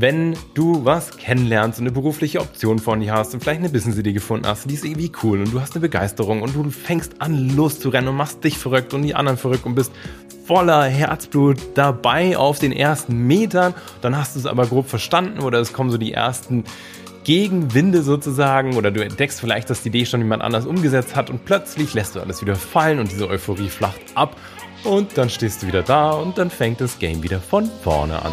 wenn du was kennenlernst und eine berufliche Option von dir hast und vielleicht eine Business-Idee gefunden hast, die ist irgendwie cool und du hast eine Begeisterung und du fängst an loszurennen und machst dich verrückt und die anderen verrückt und bist voller Herzblut dabei auf den ersten Metern, dann hast du es aber grob verstanden oder es kommen so die ersten Gegenwinde sozusagen oder du entdeckst vielleicht, dass die Idee schon jemand anders umgesetzt hat und plötzlich lässt du alles wieder fallen und diese Euphorie flacht ab und dann stehst du wieder da und dann fängt das Game wieder von vorne an.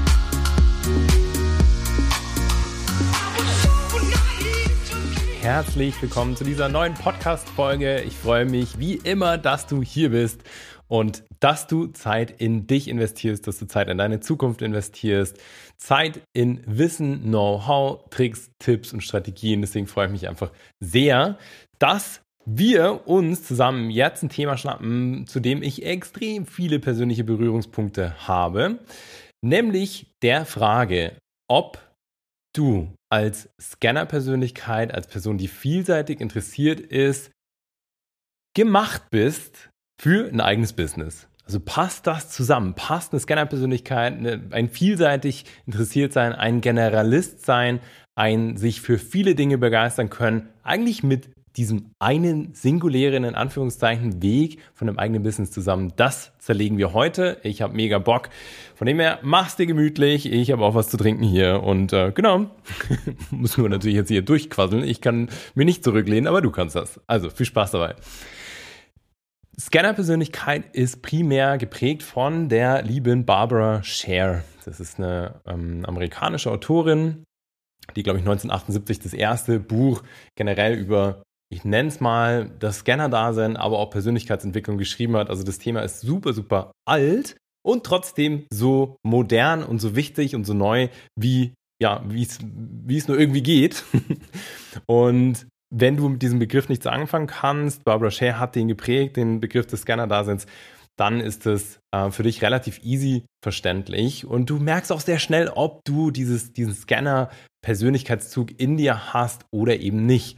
Herzlich willkommen zu dieser neuen Podcast-Folge. Ich freue mich wie immer, dass du hier bist und dass du Zeit in dich investierst, dass du Zeit in deine Zukunft investierst, Zeit in Wissen, Know-how, Tricks, Tipps und Strategien. Deswegen freue ich mich einfach sehr, dass wir uns zusammen jetzt ein Thema schnappen, zu dem ich extrem viele persönliche Berührungspunkte habe, nämlich der Frage, ob du als Scanner-Persönlichkeit, als Person, die vielseitig interessiert ist, gemacht bist für ein eigenes Business. Also passt das zusammen? Passt eine Scanner-Persönlichkeit, ein vielseitig interessiert sein, ein Generalist sein, ein sich für viele Dinge begeistern können, eigentlich mit diesem einen singulären, in Anführungszeichen, Weg von einem eigenen Business zusammen. Das zerlegen wir heute. Ich habe mega Bock. Von dem her, mach's dir gemütlich. Ich habe auch was zu trinken hier. Und äh, genau, muss nur natürlich jetzt hier durchquasseln. Ich kann mir nicht zurücklehnen, aber du kannst das. Also, viel Spaß dabei. Scanner-Persönlichkeit ist primär geprägt von der lieben Barbara Scher. Das ist eine ähm, amerikanische Autorin, die, glaube ich, 1978 das erste Buch generell über ich nenne es mal, das Scanner-Dasein, aber auch Persönlichkeitsentwicklung geschrieben hat. Also das Thema ist super, super alt und trotzdem so modern und so wichtig und so neu, wie ja, es, nur irgendwie geht. und wenn du mit diesem Begriff nichts anfangen kannst, Barbara Shea hat den geprägt, den Begriff des Scanner-Daseins, dann ist es äh, für dich relativ easy verständlich und du merkst auch sehr schnell, ob du dieses, diesen Scanner-Persönlichkeitszug in dir hast oder eben nicht.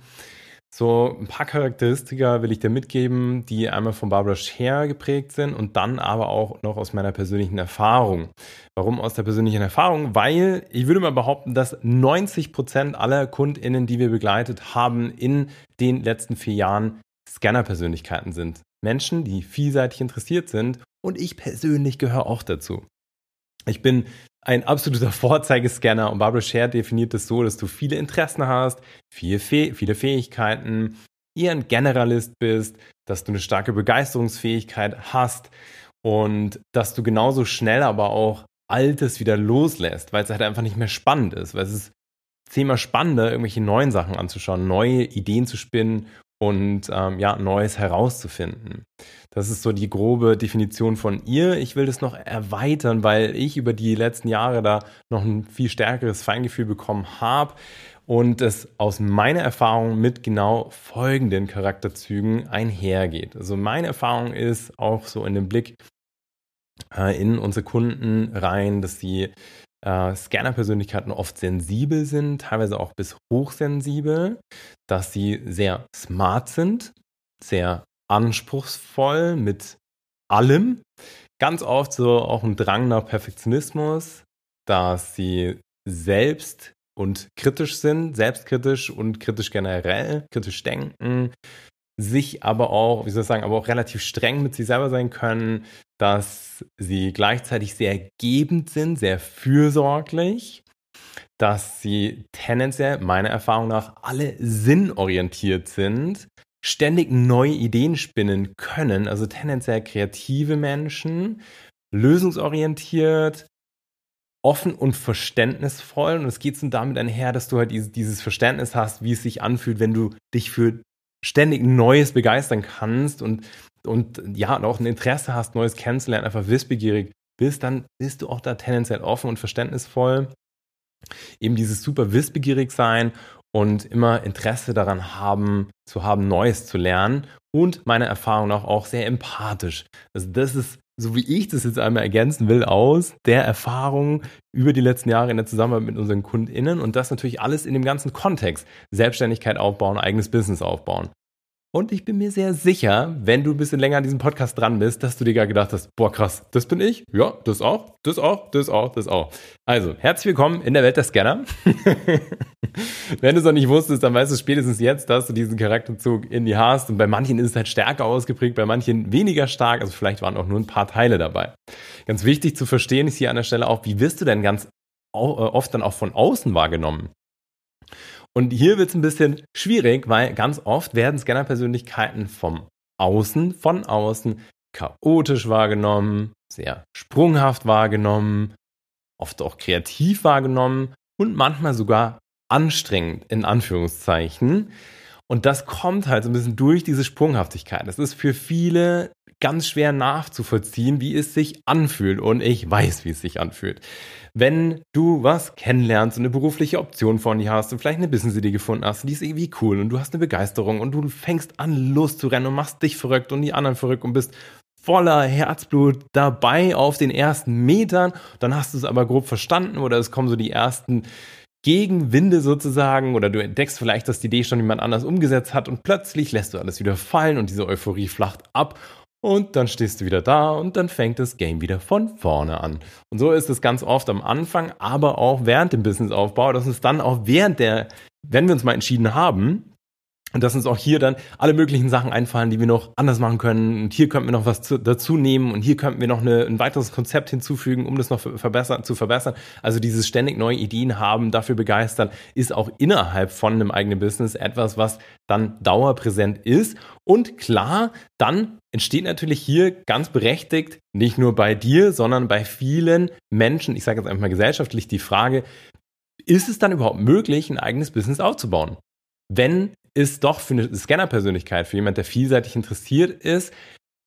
So ein paar Charakteristika will ich dir mitgeben, die einmal von Barbara Scher geprägt sind und dann aber auch noch aus meiner persönlichen Erfahrung. Warum aus der persönlichen Erfahrung? Weil ich würde mal behaupten, dass 90 Prozent aller KundInnen, die wir begleitet haben, in den letzten vier Jahren Scanner-Persönlichkeiten sind. Menschen, die vielseitig interessiert sind und ich persönlich gehöre auch dazu. Ich bin ein absoluter Vorzeigescanner und Barbara Scher definiert es so, dass du viele Interessen hast, viele, Fäh viele Fähigkeiten, eher ein Generalist bist, dass du eine starke Begeisterungsfähigkeit hast und dass du genauso schnell aber auch Altes wieder loslässt, weil es halt einfach nicht mehr spannend ist, weil es ist zehnmal spannender, irgendwelche neuen Sachen anzuschauen, neue Ideen zu spinnen und ähm, ja, Neues herauszufinden. Das ist so die grobe Definition von ihr. Ich will das noch erweitern, weil ich über die letzten Jahre da noch ein viel stärkeres Feingefühl bekommen habe und es aus meiner Erfahrung mit genau folgenden Charakterzügen einhergeht. Also meine Erfahrung ist auch so in dem Blick äh, in unsere Kunden rein, dass sie äh, Scanner-Persönlichkeiten oft sensibel sind, teilweise auch bis hochsensibel, dass sie sehr smart sind, sehr anspruchsvoll mit allem. Ganz oft so auch ein Drang nach Perfektionismus, dass sie selbst und kritisch sind, selbstkritisch und kritisch generell, kritisch denken, sich aber auch, wie soll ich sagen, aber auch relativ streng mit sich selber sein können, dass sie gleichzeitig sehr gebend sind, sehr fürsorglich, dass sie tendenziell meiner Erfahrung nach alle sinnorientiert sind, ständig neue Ideen spinnen können, also tendenziell kreative Menschen, lösungsorientiert, offen und verständnisvoll. Und es geht so damit einher, dass du halt dieses Verständnis hast, wie es sich anfühlt, wenn du dich für ständig Neues begeistern kannst und, und ja, und auch ein Interesse hast, Neues kennenzulernen, einfach wissbegierig bist, dann bist du auch da tendenziell offen und verständnisvoll. Eben dieses super wissbegierig sein und immer Interesse daran haben, zu haben, Neues zu lernen und meiner Erfahrung nach auch sehr empathisch. Also das ist, so wie ich das jetzt einmal ergänzen will, aus der Erfahrung über die letzten Jahre in der Zusammenarbeit mit unseren KundInnen und das natürlich alles in dem ganzen Kontext. Selbstständigkeit aufbauen, eigenes Business aufbauen. Und ich bin mir sehr sicher, wenn du ein bisschen länger an diesem Podcast dran bist, dass du dir gar gedacht hast, boah krass, das bin ich, ja, das auch, das auch, das auch, das auch. Also, herzlich willkommen in der Welt der Scanner. wenn du es noch nicht wusstest, dann weißt du spätestens jetzt, dass du diesen Charakterzug in dir hast. Und bei manchen ist es halt stärker ausgeprägt, bei manchen weniger stark. Also vielleicht waren auch nur ein paar Teile dabei. Ganz wichtig zu verstehen ist hier an der Stelle auch, wie wirst du denn ganz äh, oft dann auch von außen wahrgenommen? Und hier wird es ein bisschen schwierig, weil ganz oft werden Scanner-Persönlichkeiten vom Außen, von außen chaotisch wahrgenommen, sehr sprunghaft wahrgenommen, oft auch kreativ wahrgenommen und manchmal sogar anstrengend in Anführungszeichen. Und das kommt halt so ein bisschen durch diese Sprunghaftigkeit. Das ist für viele ganz schwer nachzuvollziehen, wie es sich anfühlt. Und ich weiß, wie es sich anfühlt. Wenn du was kennenlernst und eine berufliche Option von dir hast und vielleicht eine Business-Idee gefunden hast, die ist irgendwie cool und du hast eine Begeisterung und du fängst an loszurennen und machst dich verrückt und die anderen verrückt und bist voller Herzblut dabei auf den ersten Metern, dann hast du es aber grob verstanden oder es kommen so die ersten Gegenwinde sozusagen oder du entdeckst vielleicht, dass die Idee schon jemand anders umgesetzt hat und plötzlich lässt du alles wieder fallen und diese Euphorie flacht ab und dann stehst du wieder da und dann fängt das Game wieder von vorne an. Und so ist es ganz oft am Anfang, aber auch während dem Businessaufbau, dass es dann auch während der, wenn wir uns mal entschieden haben, und dass uns auch hier dann alle möglichen Sachen einfallen, die wir noch anders machen können. Und hier könnten wir noch was zu, dazu nehmen und hier könnten wir noch eine, ein weiteres Konzept hinzufügen, um das noch verbessern, zu verbessern. Also dieses ständig neue Ideen haben, dafür begeistern, ist auch innerhalb von einem eigenen Business etwas, was dann dauerpräsent ist. Und klar, dann entsteht natürlich hier ganz berechtigt, nicht nur bei dir, sondern bei vielen Menschen, ich sage jetzt einfach mal gesellschaftlich, die Frage, ist es dann überhaupt möglich, ein eigenes Business aufzubauen? Wenn es doch für eine Scanner-Persönlichkeit, für jemand, der vielseitig interessiert ist,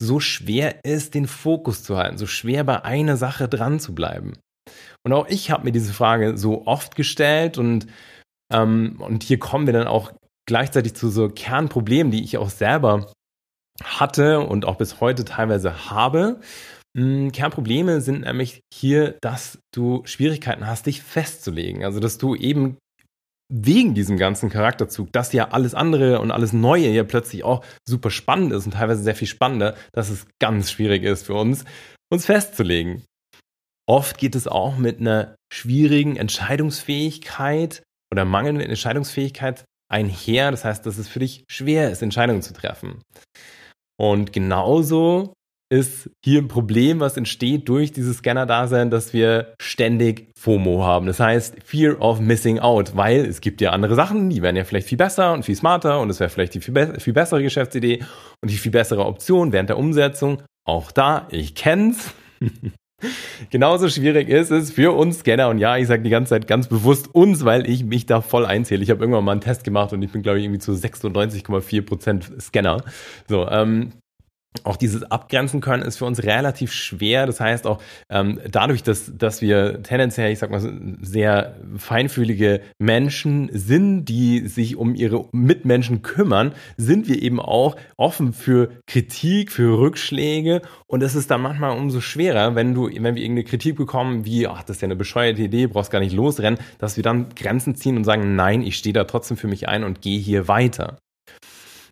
so schwer ist, den Fokus zu halten, so schwer bei einer Sache dran zu bleiben. Und auch ich habe mir diese Frage so oft gestellt und, ähm, und hier kommen wir dann auch gleichzeitig zu so Kernproblemen, die ich auch selber hatte und auch bis heute teilweise habe. Hm, Kernprobleme sind nämlich hier, dass du Schwierigkeiten hast, dich festzulegen. Also, dass du eben wegen diesem ganzen Charakterzug, dass ja alles andere und alles Neue ja plötzlich auch super spannend ist und teilweise sehr viel spannender, dass es ganz schwierig ist für uns, uns festzulegen. Oft geht es auch mit einer schwierigen Entscheidungsfähigkeit oder mangelnden Entscheidungsfähigkeit einher. Das heißt, dass es für dich schwer ist, Entscheidungen zu treffen. Und genauso ist hier ein Problem, was entsteht durch dieses Scanner-Dasein, dass wir ständig FOMO haben. Das heißt Fear of Missing Out, weil es gibt ja andere Sachen, die wären ja vielleicht viel besser und viel smarter und es wäre vielleicht die viel, be viel bessere Geschäftsidee und die viel bessere Option während der Umsetzung. Auch da, ich kenn's. Genauso schwierig ist es für uns Scanner und ja, ich sage die ganze Zeit ganz bewusst uns, weil ich mich da voll einzähle. Ich habe irgendwann mal einen Test gemacht und ich bin glaube ich irgendwie zu 96,4% Scanner. So, ähm, auch dieses Abgrenzen können ist für uns relativ schwer. Das heißt auch ähm, dadurch, dass, dass wir tendenziell, ich sag mal, sehr feinfühlige Menschen sind, die sich um ihre Mitmenschen kümmern, sind wir eben auch offen für Kritik, für Rückschläge. Und es ist dann manchmal umso schwerer, wenn du, wenn wir irgendeine Kritik bekommen, wie, ach, das ist ja eine bescheuerte Idee, brauchst gar nicht losrennen, dass wir dann Grenzen ziehen und sagen, nein, ich stehe da trotzdem für mich ein und gehe hier weiter.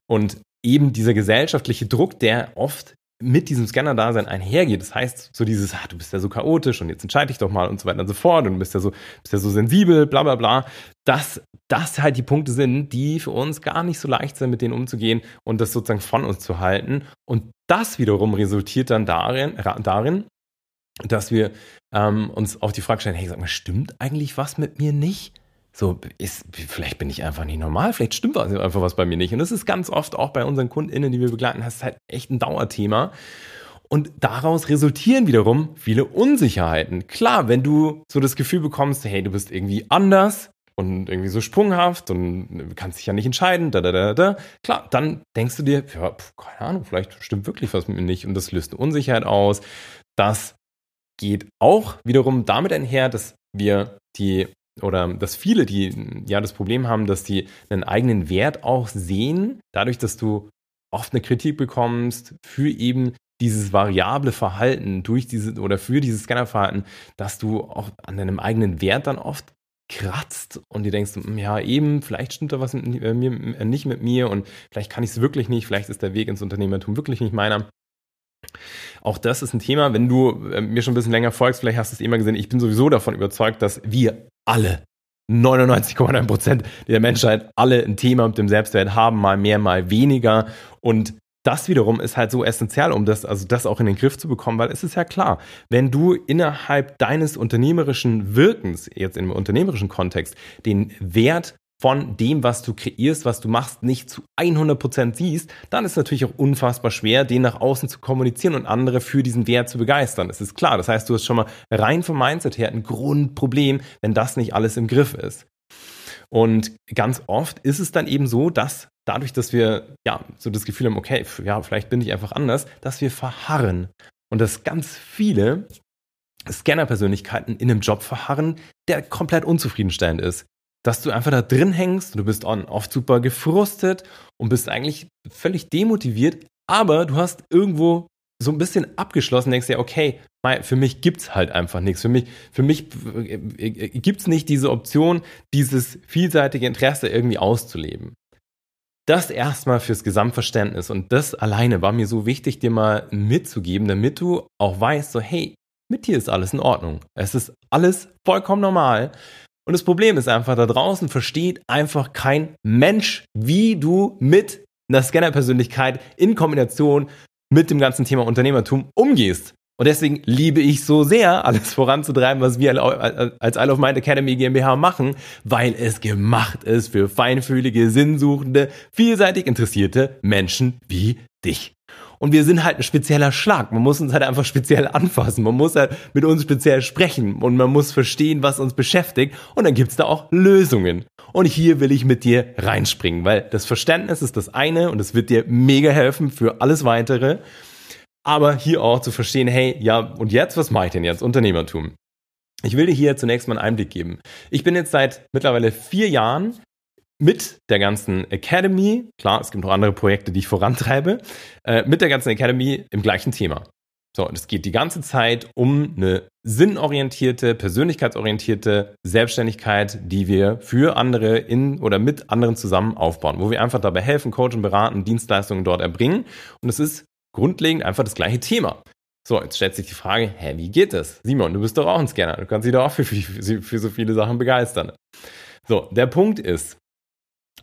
Und eben dieser gesellschaftliche Druck, der oft mit diesem Scanner-Dasein einhergeht. Das heißt, so dieses, ah, du bist ja so chaotisch und jetzt entscheide ich doch mal und so weiter und so fort und du bist ja so, bist ja so sensibel, bla bla bla, dass das halt die Punkte sind, die für uns gar nicht so leicht sind, mit denen umzugehen und das sozusagen von uns zu halten. Und das wiederum resultiert dann darin, darin dass wir ähm, uns auf die Frage stellen, hey, sag mal, stimmt eigentlich was mit mir nicht? So, ist, vielleicht bin ich einfach nicht normal, vielleicht stimmt einfach was bei mir nicht. Und das ist ganz oft auch bei unseren KundInnen, die wir begleiten, das ist halt echt ein Dauerthema. Und daraus resultieren wiederum viele Unsicherheiten. Klar, wenn du so das Gefühl bekommst, hey, du bist irgendwie anders und irgendwie so sprunghaft und kannst dich ja nicht entscheiden, da, da, da, da. Klar, dann denkst du dir, ja, pf, keine Ahnung, vielleicht stimmt wirklich was mit mir nicht und das löst eine Unsicherheit aus. Das geht auch wiederum damit einher, dass wir die oder dass viele, die ja das Problem haben, dass die einen eigenen Wert auch sehen, dadurch, dass du oft eine Kritik bekommst für eben dieses variable Verhalten durch diese oder für dieses Scannerverhalten, dass du auch an deinem eigenen Wert dann oft kratzt und dir denkst, hm, ja eben, vielleicht stimmt da was mit mir, äh, nicht mit mir und vielleicht kann ich es wirklich nicht, vielleicht ist der Weg ins Unternehmertum wirklich nicht meiner. Auch das ist ein Thema, wenn du äh, mir schon ein bisschen länger folgst, vielleicht hast du es immer gesehen, ich bin sowieso davon überzeugt, dass wir alle 99,9 Prozent der Menschheit alle ein Thema mit dem Selbstwert haben, mal mehr, mal weniger. Und das wiederum ist halt so essentiell, um das, also das auch in den Griff zu bekommen, weil es ist ja klar, wenn du innerhalb deines unternehmerischen Wirkens, jetzt im unternehmerischen Kontext, den Wert von dem, was du kreierst, was du machst, nicht zu 100% siehst, dann ist es natürlich auch unfassbar schwer, den nach außen zu kommunizieren und andere für diesen Wert zu begeistern. Das ist klar. Das heißt, du hast schon mal rein vom Mindset her ein Grundproblem, wenn das nicht alles im Griff ist. Und ganz oft ist es dann eben so, dass dadurch, dass wir ja so das Gefühl haben, okay, ja, vielleicht bin ich einfach anders, dass wir verharren und dass ganz viele Scanner-Persönlichkeiten in einem Job verharren, der komplett unzufriedenstellend ist dass du einfach da drin hängst, du bist oft super gefrustet und bist eigentlich völlig demotiviert, aber du hast irgendwo so ein bisschen abgeschlossen, denkst dir, okay, für mich gibt's halt einfach nichts. Für mich, für mich äh, äh, gibt's nicht diese Option, dieses vielseitige Interesse irgendwie auszuleben. Das erstmal fürs Gesamtverständnis und das alleine war mir so wichtig, dir mal mitzugeben, damit du auch weißt, so, hey, mit dir ist alles in Ordnung. Es ist alles vollkommen normal. Und das Problem ist einfach, da draußen versteht einfach kein Mensch, wie du mit einer Scanner-Persönlichkeit in Kombination mit dem ganzen Thema Unternehmertum umgehst. Und deswegen liebe ich so sehr, alles voranzutreiben, was wir als Isle of Mind Academy GmbH machen, weil es gemacht ist für feinfühlige, sinnsuchende, vielseitig interessierte Menschen wie dich. Und wir sind halt ein spezieller Schlag. Man muss uns halt einfach speziell anfassen. Man muss halt mit uns speziell sprechen und man muss verstehen, was uns beschäftigt. Und dann gibt's da auch Lösungen. Und hier will ich mit dir reinspringen, weil das Verständnis ist das eine und es wird dir mega helfen für alles weitere. Aber hier auch zu verstehen, hey, ja, und jetzt, was mache ich denn jetzt? Unternehmertum. Ich will dir hier zunächst mal einen Einblick geben. Ich bin jetzt seit mittlerweile vier Jahren mit der ganzen Academy, klar, es gibt noch andere Projekte, die ich vorantreibe, äh, mit der ganzen Academy im gleichen Thema. So, und es geht die ganze Zeit um eine sinnorientierte, persönlichkeitsorientierte Selbstständigkeit, die wir für andere in oder mit anderen zusammen aufbauen, wo wir einfach dabei helfen, coachen, beraten, Dienstleistungen dort erbringen. Und es ist grundlegend einfach das gleiche Thema. So, jetzt stellt sich die Frage, hä, wie geht das? Simon, du bist doch auch ein Scanner, du kannst dich doch auch für, für, für so viele Sachen begeistern. So, der Punkt ist,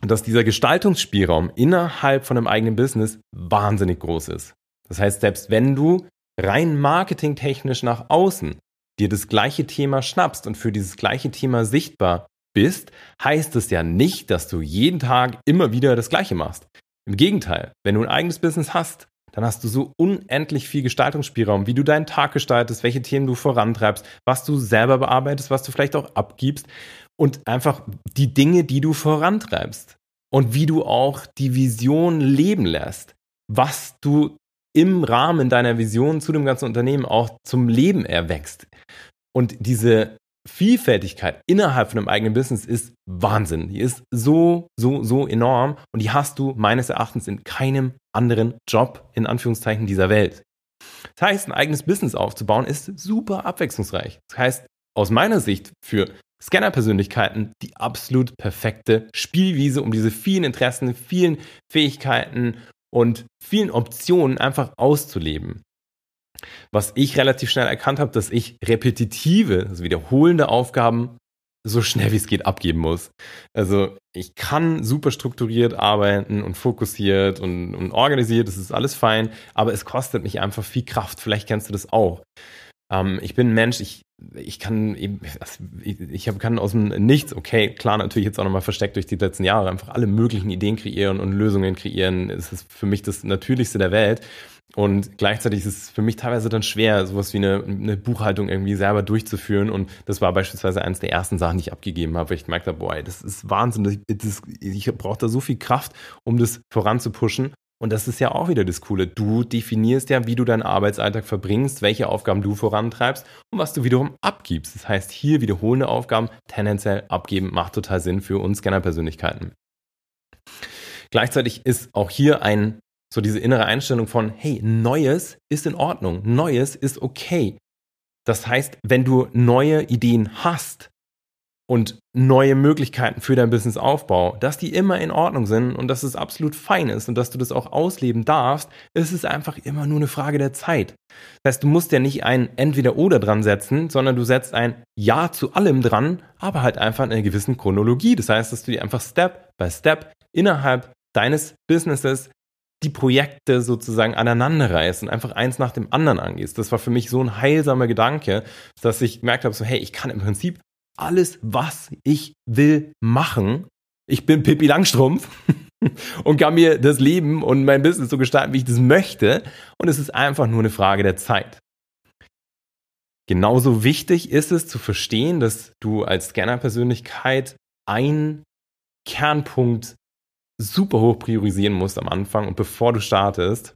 dass dieser Gestaltungsspielraum innerhalb von einem eigenen Business wahnsinnig groß ist. Das heißt, selbst wenn du rein marketingtechnisch nach außen dir das gleiche Thema schnappst und für dieses gleiche Thema sichtbar bist, heißt es ja nicht, dass du jeden Tag immer wieder das gleiche machst. Im Gegenteil, wenn du ein eigenes Business hast, dann hast du so unendlich viel Gestaltungsspielraum, wie du deinen Tag gestaltest, welche Themen du vorantreibst, was du selber bearbeitest, was du vielleicht auch abgibst und einfach die Dinge, die du vorantreibst und wie du auch die Vision leben lässt, was du im Rahmen deiner Vision zu dem ganzen Unternehmen auch zum Leben erwächst. Und diese Vielfältigkeit innerhalb von einem eigenen Business ist Wahnsinn. Die ist so, so, so enorm und die hast du meines Erachtens in keinem anderen Job in Anführungszeichen dieser Welt. Das heißt, ein eigenes Business aufzubauen ist super abwechslungsreich. Das heißt, aus meiner Sicht für Scanner-Persönlichkeiten die absolut perfekte Spielwiese, um diese vielen Interessen, vielen Fähigkeiten und vielen Optionen einfach auszuleben. Was ich relativ schnell erkannt habe, dass ich repetitive, also wiederholende Aufgaben so schnell wie es geht abgeben muss. Also ich kann super strukturiert arbeiten und fokussiert und, und organisiert, das ist alles fein, aber es kostet mich einfach viel Kraft. Vielleicht kennst du das auch. Ähm, ich bin ein Mensch, ich, ich kann eben, ich, kann aus dem Nichts, okay, klar, natürlich jetzt auch nochmal versteckt durch die letzten Jahre, einfach alle möglichen Ideen kreieren und Lösungen kreieren. Es ist für mich das Natürlichste der Welt. Und gleichzeitig ist es für mich teilweise dann schwer, sowas wie eine, eine, Buchhaltung irgendwie selber durchzuführen. Und das war beispielsweise eines der ersten Sachen, die ich abgegeben habe, weil ich gemerkt habe, boah, das ist Wahnsinn. Das, das, ich brauche da so viel Kraft, um das voranzupushen. Und das ist ja auch wieder das Coole. Du definierst ja, wie du deinen Arbeitsalltag verbringst, welche Aufgaben du vorantreibst und was du wiederum abgibst. Das heißt, hier wiederholende Aufgaben tendenziell abgeben macht total Sinn für uns Scanner-Persönlichkeiten. Gleichzeitig ist auch hier ein so diese innere Einstellung von, hey, Neues ist in Ordnung, Neues ist okay. Das heißt, wenn du neue Ideen hast, und neue Möglichkeiten für dein Businessaufbau, dass die immer in Ordnung sind und dass es absolut fein ist und dass du das auch ausleben darfst, ist es einfach immer nur eine Frage der Zeit. Das heißt, du musst ja nicht ein Entweder-Oder dran setzen, sondern du setzt ein Ja zu allem dran, aber halt einfach in einer gewissen Chronologie. Das heißt, dass du dir einfach Step by Step innerhalb deines Businesses die Projekte sozusagen aneinanderreißt und einfach eins nach dem anderen angehst. Das war für mich so ein heilsamer Gedanke, dass ich gemerkt habe, so hey, ich kann im Prinzip alles, was ich will, machen. Ich bin Pippi Langstrumpf und kann mir das Leben und mein Business so gestalten, wie ich das möchte. Und es ist einfach nur eine Frage der Zeit. Genauso wichtig ist es zu verstehen, dass du als Scanner-Persönlichkeit einen Kernpunkt super hoch priorisieren musst am Anfang und bevor du startest,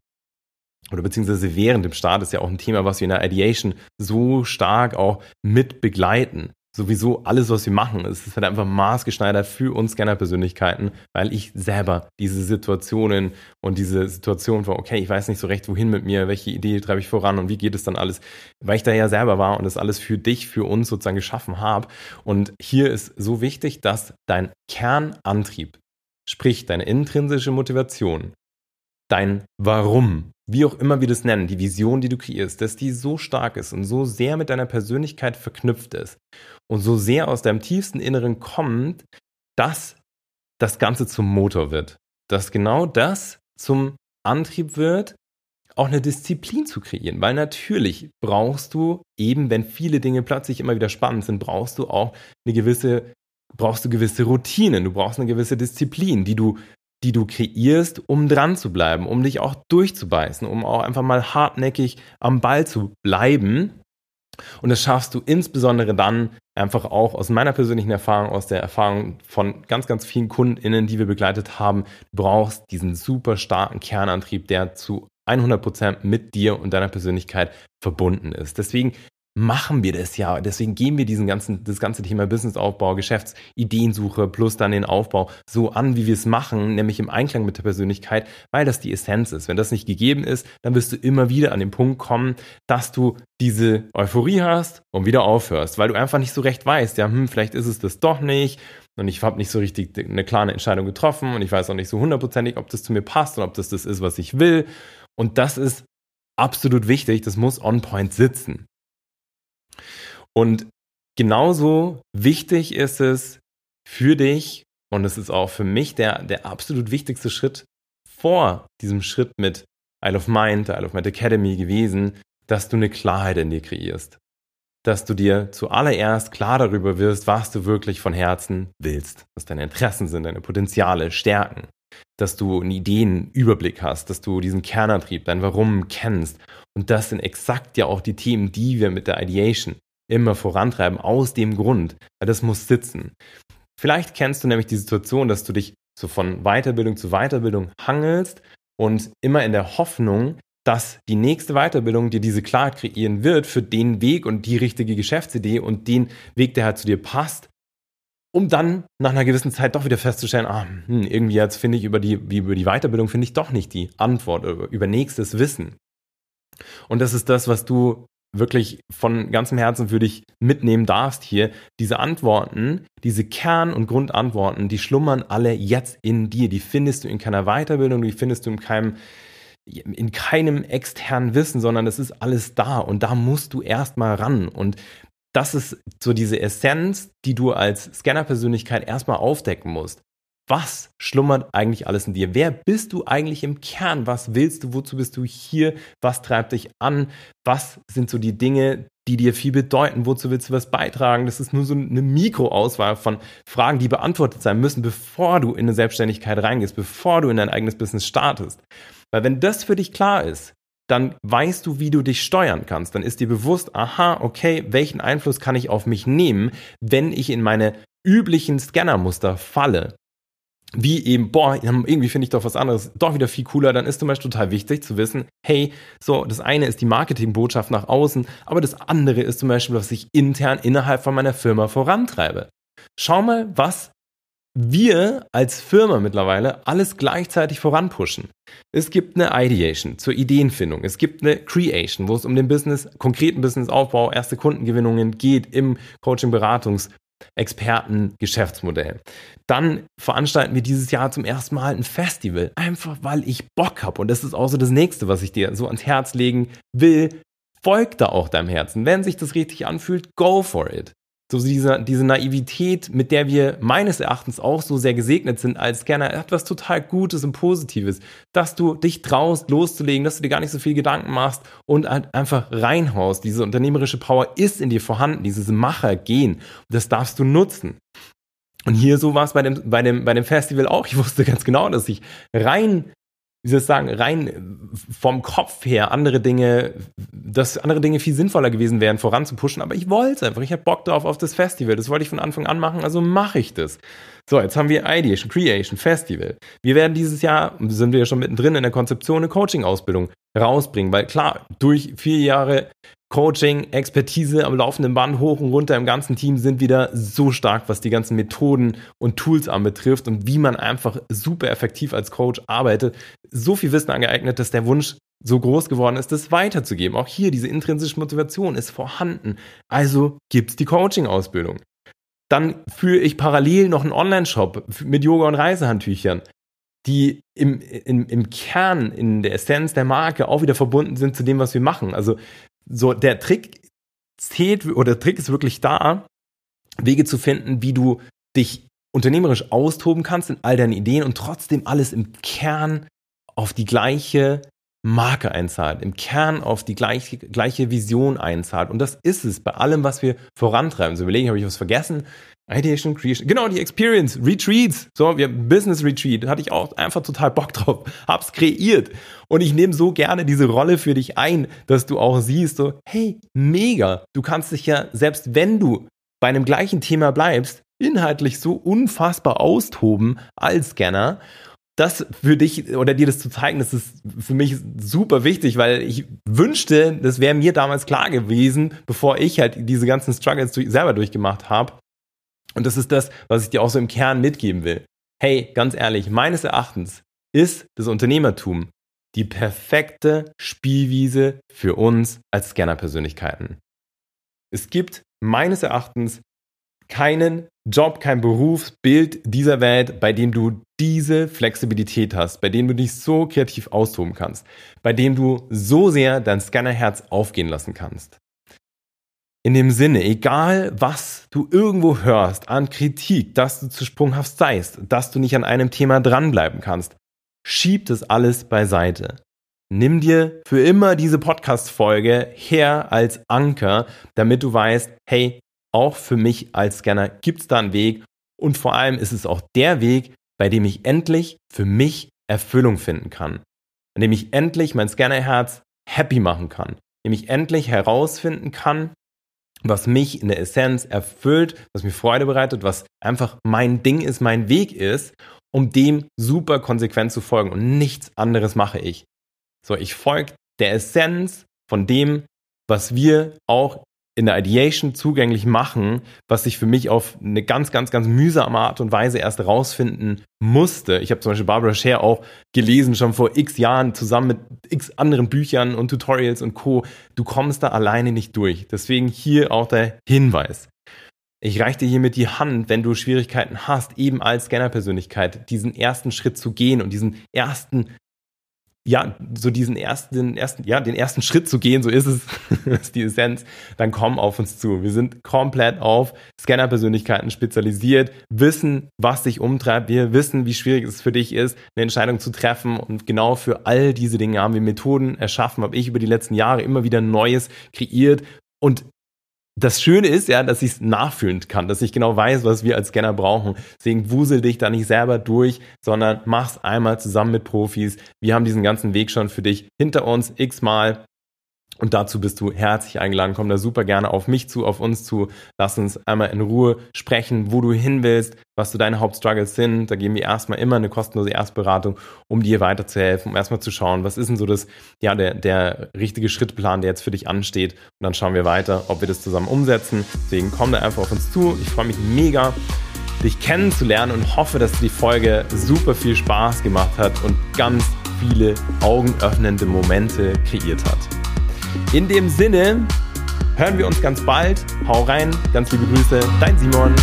oder beziehungsweise während dem Start ist ja auch ein Thema, was wir in der Ideation so stark auch mit begleiten sowieso alles, was wir machen. Es ist halt einfach maßgeschneidert für uns Scanner-Persönlichkeiten, weil ich selber diese Situationen und diese Situation von, okay, ich weiß nicht so recht, wohin mit mir, welche Idee treibe ich voran und wie geht es dann alles, weil ich da ja selber war und das alles für dich, für uns sozusagen geschaffen habe. Und hier ist so wichtig, dass dein Kernantrieb, sprich deine intrinsische Motivation, dein Warum, wie auch immer wir das nennen, die Vision, die du kreierst, dass die so stark ist und so sehr mit deiner Persönlichkeit verknüpft ist und so sehr aus deinem tiefsten Inneren kommt, dass das Ganze zum Motor wird. Dass genau das zum Antrieb wird, auch eine Disziplin zu kreieren. Weil natürlich brauchst du eben, wenn viele Dinge plötzlich immer wieder spannend sind, brauchst du auch eine gewisse, brauchst du gewisse Routinen, du brauchst eine gewisse Disziplin, die du die du kreierst, um dran zu bleiben, um dich auch durchzubeißen, um auch einfach mal hartnäckig am Ball zu bleiben. Und das schaffst du insbesondere dann einfach auch aus meiner persönlichen Erfahrung, aus der Erfahrung von ganz, ganz vielen KundInnen, die wir begleitet haben. Du brauchst diesen super starken Kernantrieb, der zu 100% mit dir und deiner Persönlichkeit verbunden ist. Deswegen machen wir das ja. Deswegen gehen wir diesen ganzen, das ganze Thema Businessaufbau, Geschäftsideensuche plus dann den Aufbau so an, wie wir es machen, nämlich im Einklang mit der Persönlichkeit, weil das die Essenz ist. Wenn das nicht gegeben ist, dann wirst du immer wieder an den Punkt kommen, dass du diese Euphorie hast und wieder aufhörst, weil du einfach nicht so recht weißt, ja, hm, vielleicht ist es das doch nicht und ich habe nicht so richtig eine klare Entscheidung getroffen und ich weiß auch nicht so hundertprozentig, ob das zu mir passt und ob das das ist, was ich will. Und das ist absolut wichtig, das muss on point sitzen. Und genauso wichtig ist es für dich, und es ist auch für mich der, der absolut wichtigste Schritt vor diesem Schritt mit Isle of Mind, der Isle of Mind Academy gewesen, dass du eine Klarheit in dir kreierst. Dass du dir zuallererst klar darüber wirst, was du wirklich von Herzen willst. Was deine Interessen sind, deine Potenziale, Stärken. Dass du einen Ideenüberblick hast, dass du diesen Kernantrieb, dein Warum kennst. Und das sind exakt ja auch die Themen, die wir mit der Ideation immer vorantreiben, aus dem Grund, weil das muss sitzen. Vielleicht kennst du nämlich die Situation, dass du dich so von Weiterbildung zu Weiterbildung hangelst und immer in der Hoffnung, dass die nächste Weiterbildung dir diese Klarheit kreieren wird für den Weg und die richtige Geschäftsidee und den Weg, der halt zu dir passt, um dann nach einer gewissen Zeit doch wieder festzustellen, ah, hm, irgendwie jetzt finde ich über die, über die Weiterbildung finde ich doch nicht die Antwort über, über nächstes Wissen. Und das ist das, was du wirklich von ganzem Herzen für dich mitnehmen darfst hier, diese Antworten, diese Kern- und Grundantworten, die schlummern alle jetzt in dir. Die findest du in keiner Weiterbildung, die findest du in keinem, in keinem externen Wissen, sondern es ist alles da und da musst du erstmal ran. Und das ist so diese Essenz, die du als Scanner-Persönlichkeit erstmal aufdecken musst was schlummert eigentlich alles in dir? Wer bist du eigentlich im Kern? Was willst du? Wozu bist du hier? Was treibt dich an? Was sind so die Dinge, die dir viel bedeuten? Wozu willst du was beitragen? Das ist nur so eine Mikroauswahl von Fragen, die beantwortet sein müssen, bevor du in eine Selbstständigkeit reingehst, bevor du in dein eigenes Business startest. Weil wenn das für dich klar ist, dann weißt du, wie du dich steuern kannst. Dann ist dir bewusst, aha, okay, welchen Einfluss kann ich auf mich nehmen, wenn ich in meine üblichen Scannermuster falle? wie eben, boah, irgendwie finde ich doch was anderes doch wieder viel cooler, dann ist zum Beispiel total wichtig zu wissen, hey, so, das eine ist die Marketingbotschaft nach außen, aber das andere ist zum Beispiel, was ich intern innerhalb von meiner Firma vorantreibe. Schau mal, was wir als Firma mittlerweile alles gleichzeitig voranpushen. Es gibt eine Ideation zur Ideenfindung. Es gibt eine Creation, wo es um den Business, konkreten Businessaufbau, erste Kundengewinnungen geht im Coaching-Beratungs- Experten-Geschäftsmodell. Dann veranstalten wir dieses Jahr zum ersten Mal ein Festival, einfach weil ich Bock habe. Und das ist auch so das nächste, was ich dir so ans Herz legen will. Folg da auch deinem Herzen. Wenn sich das richtig anfühlt, go for it so diese, diese Naivität, mit der wir meines Erachtens auch so sehr gesegnet sind als Scanner, hat was total Gutes und Positives, dass du dich traust, loszulegen, dass du dir gar nicht so viel Gedanken machst und halt einfach reinhaust. Diese unternehmerische Power ist in dir vorhanden, dieses Macher-Gen. Das darfst du nutzen. Und hier so war es bei dem, bei, dem, bei dem Festival auch. Ich wusste ganz genau, dass ich rein wie soll ich sagen, rein vom Kopf her andere Dinge, dass andere Dinge viel sinnvoller gewesen wären, voranzupushen, aber ich wollte es einfach. Ich habe Bock drauf auf das Festival. Das wollte ich von Anfang an machen, also mache ich das. So, jetzt haben wir Ideation, Creation, Festival. Wir werden dieses Jahr, sind wir ja schon mittendrin in der Konzeption, eine Coaching-Ausbildung rausbringen, weil klar, durch vier Jahre Coaching, Expertise am laufenden Band hoch und runter im ganzen Team sind wieder so stark, was die ganzen Methoden und Tools anbetrifft und wie man einfach super effektiv als Coach arbeitet. So viel Wissen angeeignet, dass der Wunsch so groß geworden ist, das weiterzugeben. Auch hier diese intrinsische Motivation ist vorhanden. Also gibt's die Coaching-Ausbildung. Dann führe ich parallel noch einen Online-Shop mit Yoga und Reisehandtüchern die im, im, im Kern, in der Essenz der Marke auch wieder verbunden sind zu dem, was wir machen. Also so, der Trick zählt oder der Trick ist wirklich da, Wege zu finden, wie du dich unternehmerisch austoben kannst in all deinen Ideen und trotzdem alles im Kern auf die gleiche Marke einzahlt, im Kern auf die gleiche, gleiche Vision einzahlt. Und das ist es bei allem, was wir vorantreiben. So überlegen, habe ich was vergessen? Ideation Creation. Genau, die Experience, Retreats. So, wir Business Retreat. Hatte ich auch einfach total Bock drauf. Hab's kreiert. Und ich nehme so gerne diese Rolle für dich ein, dass du auch siehst, so, hey, mega. Du kannst dich ja, selbst wenn du bei einem gleichen Thema bleibst, inhaltlich so unfassbar austoben als Scanner. Das für dich oder dir das zu zeigen, das ist für mich super wichtig, weil ich wünschte, das wäre mir damals klar gewesen, bevor ich halt diese ganzen Struggles selber durchgemacht habe und das ist das, was ich dir auch so im Kern mitgeben will. Hey, ganz ehrlich, meines Erachtens ist das Unternehmertum die perfekte Spielwiese für uns als Scanner-Persönlichkeiten. Es gibt meines Erachtens keinen Job, kein Berufsbild dieser Welt, bei dem du diese Flexibilität hast, bei dem du dich so kreativ austoben kannst, bei dem du so sehr dein Scannerherz aufgehen lassen kannst. In dem Sinne, egal was du irgendwo hörst an Kritik, dass du zu sprunghaft seist, dass du nicht an einem Thema dranbleiben kannst, schieb das alles beiseite. Nimm dir für immer diese Podcast-Folge her als Anker, damit du weißt, hey, auch für mich als Scanner gibt es da einen Weg und vor allem ist es auch der Weg, bei dem ich endlich für mich Erfüllung finden kann. An dem ich endlich mein Scannerherz happy machen kann. An dem ich endlich herausfinden kann, was mich in der Essenz erfüllt, was mir Freude bereitet, was einfach mein Ding ist, mein Weg ist, um dem super konsequent zu folgen und nichts anderes mache ich. So, ich folge der Essenz von dem, was wir auch in der Ideation zugänglich machen, was ich für mich auf eine ganz, ganz, ganz mühsame Art und Weise erst rausfinden musste. Ich habe zum Beispiel Barbara Share auch gelesen, schon vor x Jahren, zusammen mit x anderen Büchern und Tutorials und Co. Du kommst da alleine nicht durch. Deswegen hier auch der Hinweis. Ich reiche dir hiermit die Hand, wenn du Schwierigkeiten hast, eben als Scanner-Persönlichkeit diesen ersten Schritt zu gehen und diesen ersten ja, so diesen ersten, ersten, ja, den ersten Schritt zu gehen, so ist es, ist die Essenz, dann komm auf uns zu. Wir sind komplett auf Scanner-Persönlichkeiten spezialisiert, wissen, was dich umtreibt, wir wissen, wie schwierig es für dich ist, eine Entscheidung zu treffen. Und genau für all diese Dinge haben wir Methoden erschaffen, habe ich über die letzten Jahre immer wieder Neues kreiert. Und das Schöne ist ja, dass ich es nachfühlen kann, dass ich genau weiß, was wir als Scanner brauchen. Deswegen wusel dich da nicht selber durch, sondern mach's einmal zusammen mit Profis. Wir haben diesen ganzen Weg schon für dich hinter uns x-mal. Und dazu bist du herzlich eingeladen. Komm da super gerne auf mich zu, auf uns zu. Lass uns einmal in Ruhe sprechen, wo du hin willst, was so deine Hauptstruggles sind. Da geben wir erstmal immer eine kostenlose Erstberatung, um dir weiterzuhelfen, um erstmal zu schauen, was ist denn so das, ja, der, der richtige Schrittplan, der jetzt für dich ansteht. Und dann schauen wir weiter, ob wir das zusammen umsetzen. Deswegen komm da einfach auf uns zu. Ich freue mich mega, dich kennenzulernen und hoffe, dass die Folge super viel Spaß gemacht hat und ganz viele augenöffnende Momente kreiert hat. In dem Sinne hören wir uns ganz bald. Hau rein, ganz liebe Grüße, dein Simon.